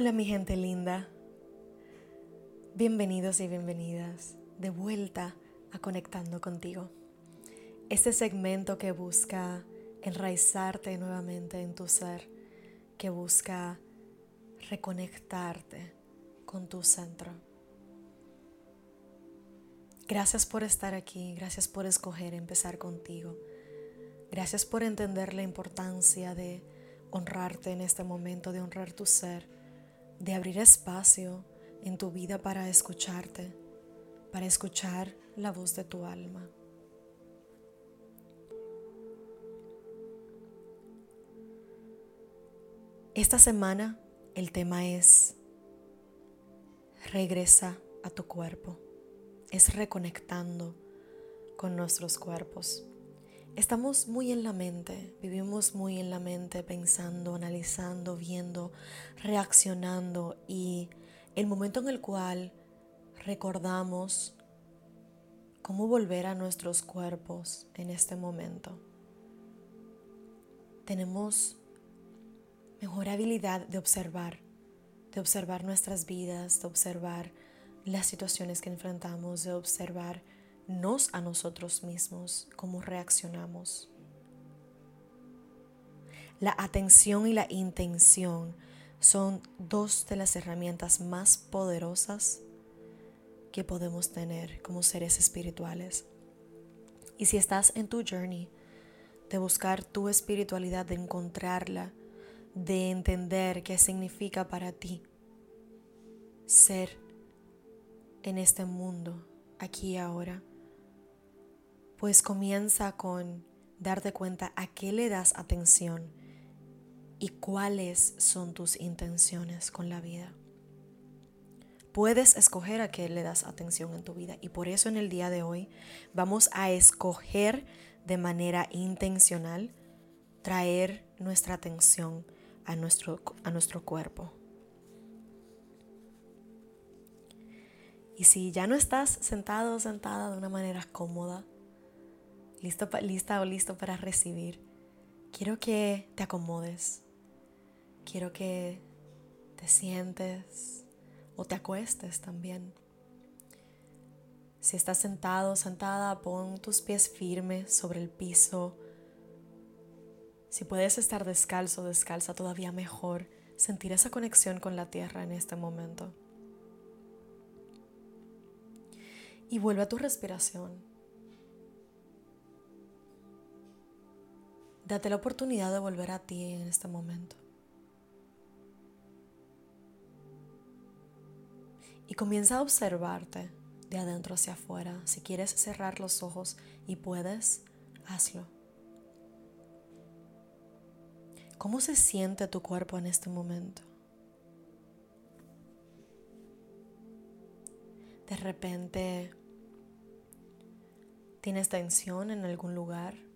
Hola mi gente linda. Bienvenidos y bienvenidas de vuelta a Conectando contigo. Este segmento que busca enraizarte nuevamente en tu ser, que busca reconectarte con tu centro. Gracias por estar aquí, gracias por escoger empezar contigo. Gracias por entender la importancia de honrarte en este momento, de honrar tu ser de abrir espacio en tu vida para escucharte, para escuchar la voz de tu alma. Esta semana el tema es regresa a tu cuerpo, es reconectando con nuestros cuerpos. Estamos muy en la mente, vivimos muy en la mente pensando, analizando, viendo, reaccionando y el momento en el cual recordamos cómo volver a nuestros cuerpos en este momento. Tenemos mejor habilidad de observar, de observar nuestras vidas, de observar las situaciones que enfrentamos, de observar nos a nosotros mismos, cómo reaccionamos. La atención y la intención son dos de las herramientas más poderosas que podemos tener como seres espirituales. Y si estás en tu journey de buscar tu espiritualidad, de encontrarla, de entender qué significa para ti ser en este mundo, aquí y ahora, pues comienza con darte cuenta a qué le das atención y cuáles son tus intenciones con la vida. Puedes escoger a qué le das atención en tu vida y por eso en el día de hoy vamos a escoger de manera intencional traer nuestra atención a nuestro, a nuestro cuerpo. Y si ya no estás sentado o sentada de una manera cómoda, listo, lista o listo para recibir, quiero que te acomodes. Quiero que te sientes o te acuestes también. Si estás sentado sentada, pon tus pies firmes sobre el piso. Si puedes estar descalzo descalza, todavía mejor. Sentir esa conexión con la tierra en este momento. Y vuelve a tu respiración. Date la oportunidad de volver a ti en este momento. Y comienza a observarte de adentro hacia afuera. Si quieres cerrar los ojos y puedes, hazlo. ¿Cómo se siente tu cuerpo en este momento? De repente, ¿tienes tensión en algún lugar?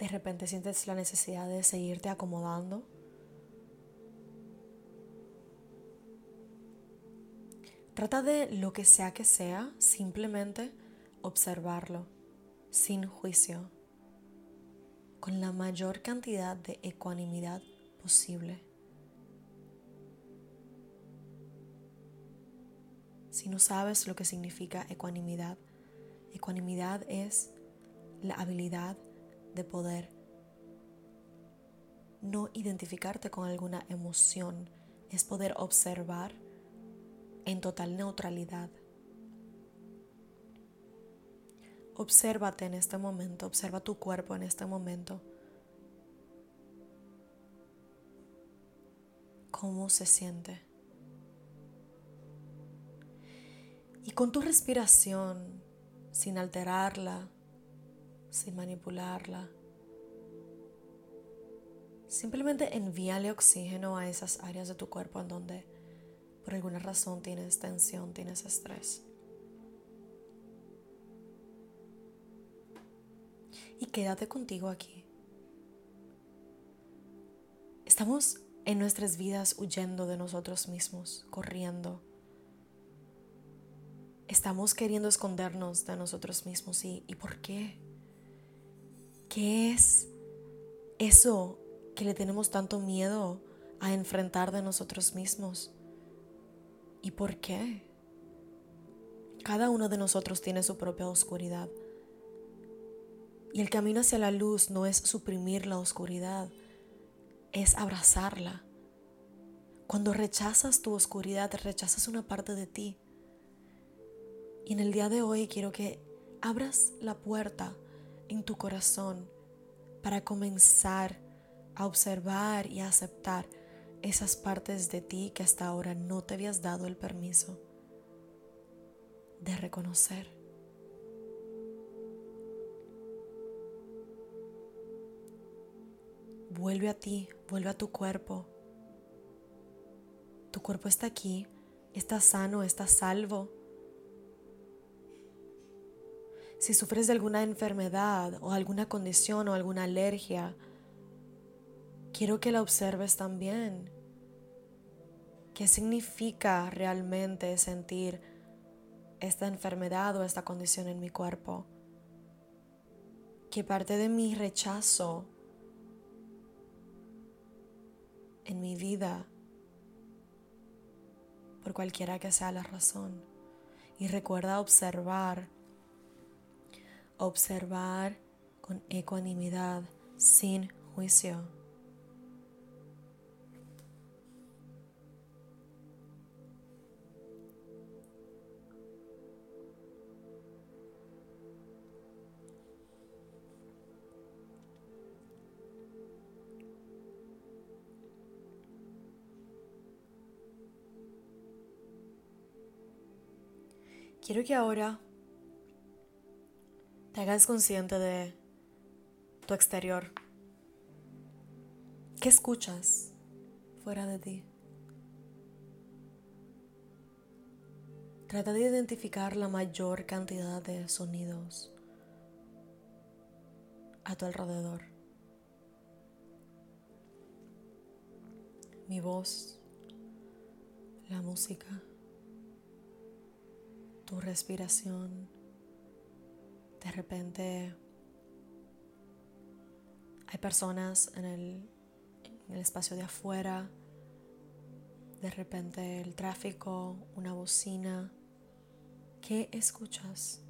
De repente sientes la necesidad de seguirte acomodando. Trata de lo que sea que sea, simplemente observarlo, sin juicio, con la mayor cantidad de ecuanimidad posible. Si no sabes lo que significa ecuanimidad, ecuanimidad es la habilidad de poder no identificarte con alguna emoción, es poder observar en total neutralidad. Obsérvate en este momento, observa tu cuerpo en este momento. ¿Cómo se siente? Y con tu respiración, sin alterarla, sin manipularla. Simplemente envíale oxígeno a esas áreas de tu cuerpo en donde por alguna razón tienes tensión, tienes estrés. Y quédate contigo aquí. Estamos en nuestras vidas huyendo de nosotros mismos, corriendo. Estamos queriendo escondernos de nosotros mismos. ¿Y, ¿y por qué? ¿Qué es eso que le tenemos tanto miedo a enfrentar de nosotros mismos. ¿Y por qué? Cada uno de nosotros tiene su propia oscuridad. Y el camino hacia la luz no es suprimir la oscuridad, es abrazarla. Cuando rechazas tu oscuridad, rechazas una parte de ti. Y en el día de hoy quiero que abras la puerta en tu corazón para comenzar a observar y a aceptar esas partes de ti que hasta ahora no te habías dado el permiso de reconocer. Vuelve a ti, vuelve a tu cuerpo. Tu cuerpo está aquí, está sano, está salvo. Si sufres de alguna enfermedad o alguna condición o alguna alergia, quiero que la observes también. ¿Qué significa realmente sentir esta enfermedad o esta condición en mi cuerpo? ¿Qué parte de mi rechazo en mi vida, por cualquiera que sea la razón? Y recuerda observar observar con ecuanimidad, sin juicio. Quiero que ahora hagas consciente de tu exterior. ¿Qué escuchas fuera de ti? Trata de identificar la mayor cantidad de sonidos a tu alrededor. Mi voz, la música, tu respiración de repente hay personas en el, en el espacio de afuera, de repente el tráfico, una bocina. ¿Qué escuchas?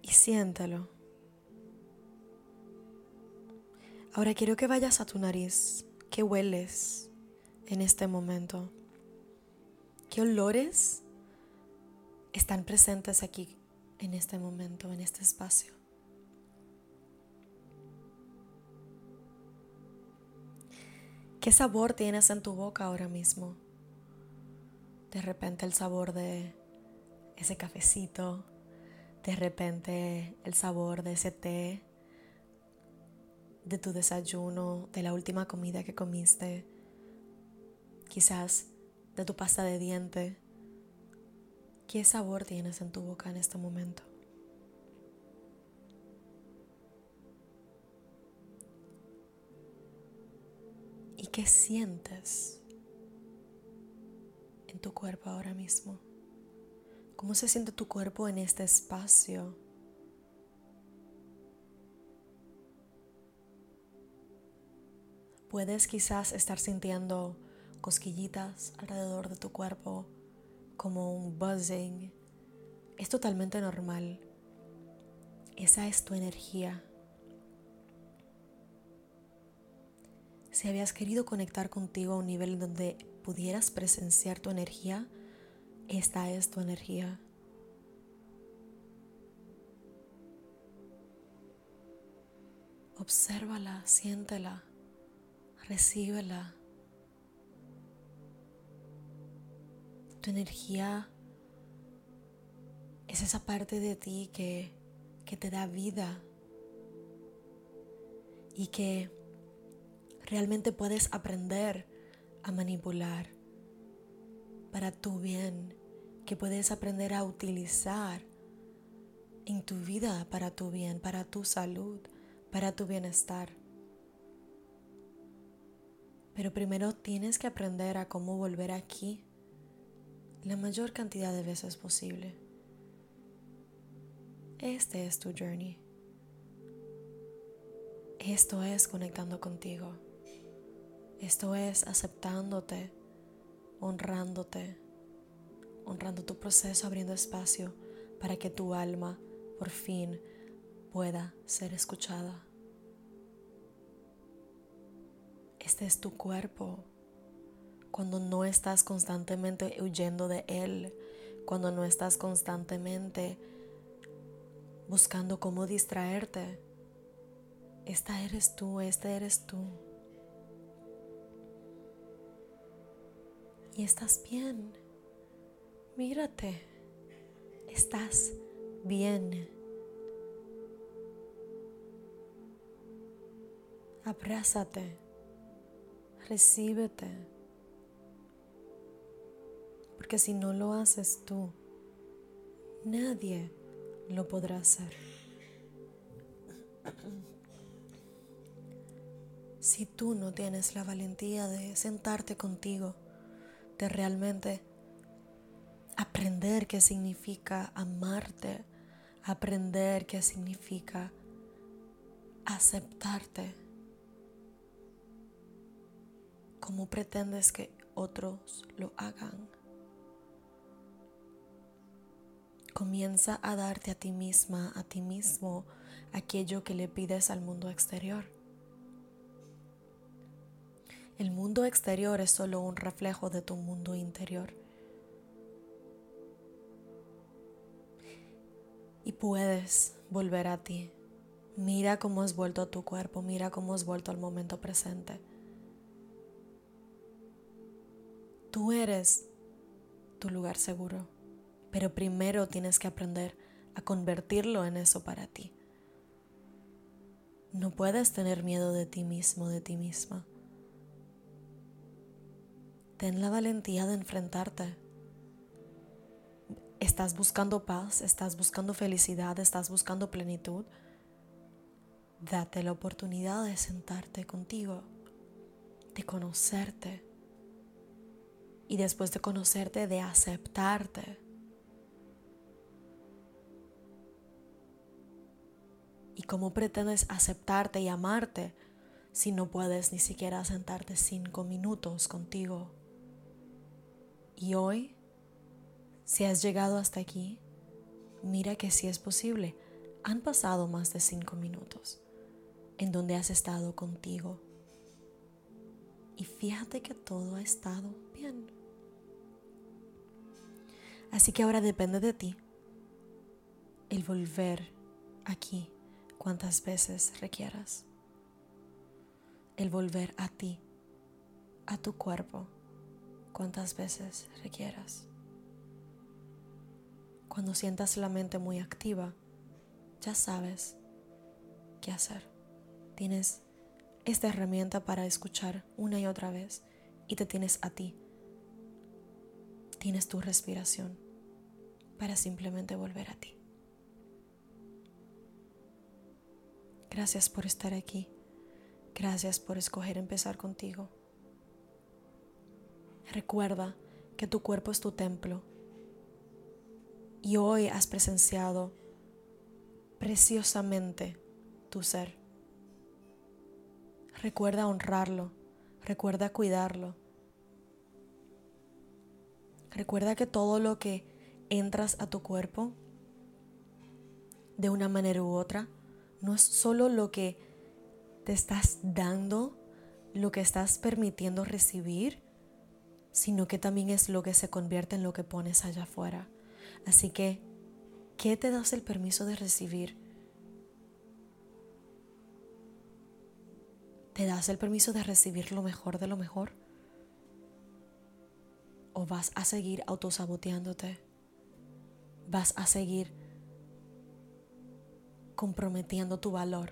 Y siéntelo. Ahora quiero que vayas a tu nariz. ¿Qué hueles en este momento? ¿Qué olores están presentes aquí en este momento, en este espacio? ¿Qué sabor tienes en tu boca ahora mismo? De repente el sabor de ese cafecito, de repente el sabor de ese té, de tu desayuno, de la última comida que comiste, quizás de tu pasta de diente. ¿Qué sabor tienes en tu boca en este momento? ¿Y qué sientes en tu cuerpo ahora mismo? ¿Cómo se siente tu cuerpo en este espacio? Puedes quizás estar sintiendo cosquillitas alrededor de tu cuerpo, como un buzzing. Es totalmente normal. Esa es tu energía. Si habías querido conectar contigo a un nivel donde pudieras presenciar tu energía, esta es tu energía. Obsérvala, siéntela, recíbela. Tu energía es esa parte de ti que, que te da vida y que realmente puedes aprender a manipular para tu bien, que puedes aprender a utilizar en tu vida para tu bien, para tu salud, para tu bienestar. Pero primero tienes que aprender a cómo volver aquí la mayor cantidad de veces posible. Este es tu journey. Esto es conectando contigo. Esto es aceptándote, honrándote, honrando tu proceso, abriendo espacio para que tu alma por fin pueda ser escuchada. Este es tu cuerpo. Cuando no estás constantemente huyendo de él, cuando no estás constantemente buscando cómo distraerte. Esta eres tú, este eres tú. Y estás bien. Mírate. Estás bien. Abrázate. Recíbete. Si no lo haces tú, nadie lo podrá hacer. Si tú no tienes la valentía de sentarte contigo, de realmente aprender qué significa amarte, aprender qué significa aceptarte, ¿cómo pretendes que otros lo hagan? Comienza a darte a ti misma, a ti mismo, aquello que le pides al mundo exterior. El mundo exterior es solo un reflejo de tu mundo interior. Y puedes volver a ti. Mira cómo has vuelto a tu cuerpo, mira cómo has vuelto al momento presente. Tú eres tu lugar seguro. Pero primero tienes que aprender a convertirlo en eso para ti. No puedes tener miedo de ti mismo, de ti misma. Ten la valentía de enfrentarte. Estás buscando paz, estás buscando felicidad, estás buscando plenitud. Date la oportunidad de sentarte contigo, de conocerte y después de conocerte, de aceptarte ¿Y cómo pretendes aceptarte y amarte si no puedes ni siquiera sentarte cinco minutos contigo? Y hoy, si has llegado hasta aquí, mira que sí es posible. Han pasado más de cinco minutos en donde has estado contigo. Y fíjate que todo ha estado bien. Así que ahora depende de ti el volver aquí cuantas veces requieras. El volver a ti, a tu cuerpo, cuantas veces requieras. Cuando sientas la mente muy activa, ya sabes qué hacer. Tienes esta herramienta para escuchar una y otra vez y te tienes a ti. Tienes tu respiración para simplemente volver a ti. Gracias por estar aquí. Gracias por escoger empezar contigo. Recuerda que tu cuerpo es tu templo y hoy has presenciado preciosamente tu ser. Recuerda honrarlo, recuerda cuidarlo. Recuerda que todo lo que entras a tu cuerpo de una manera u otra no es solo lo que te estás dando, lo que estás permitiendo recibir, sino que también es lo que se convierte en lo que pones allá afuera. Así que, ¿qué te das el permiso de recibir? ¿Te das el permiso de recibir lo mejor de lo mejor? ¿O vas a seguir autosaboteándote? ¿Vas a seguir comprometiendo tu valor.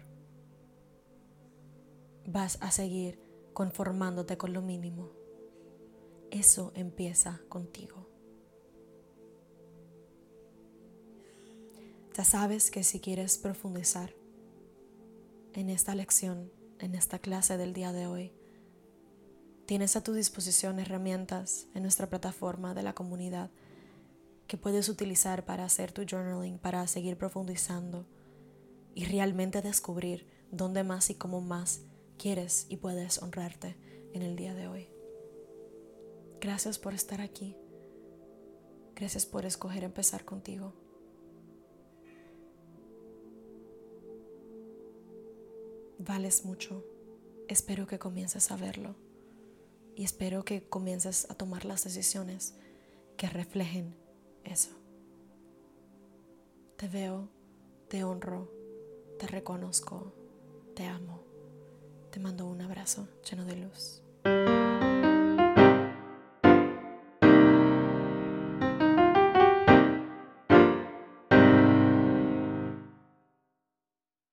Vas a seguir conformándote con lo mínimo. Eso empieza contigo. Ya sabes que si quieres profundizar en esta lección, en esta clase del día de hoy, tienes a tu disposición herramientas en nuestra plataforma de la comunidad que puedes utilizar para hacer tu journaling, para seguir profundizando y realmente descubrir dónde más y cómo más quieres y puedes honrarte en el día de hoy. Gracias por estar aquí. Gracias por escoger empezar contigo. Vales mucho. Espero que comiences a verlo y espero que comiences a tomar las decisiones que reflejen eso. Te veo, te honro, te reconozco, te amo. Te mando un abrazo lleno de luz.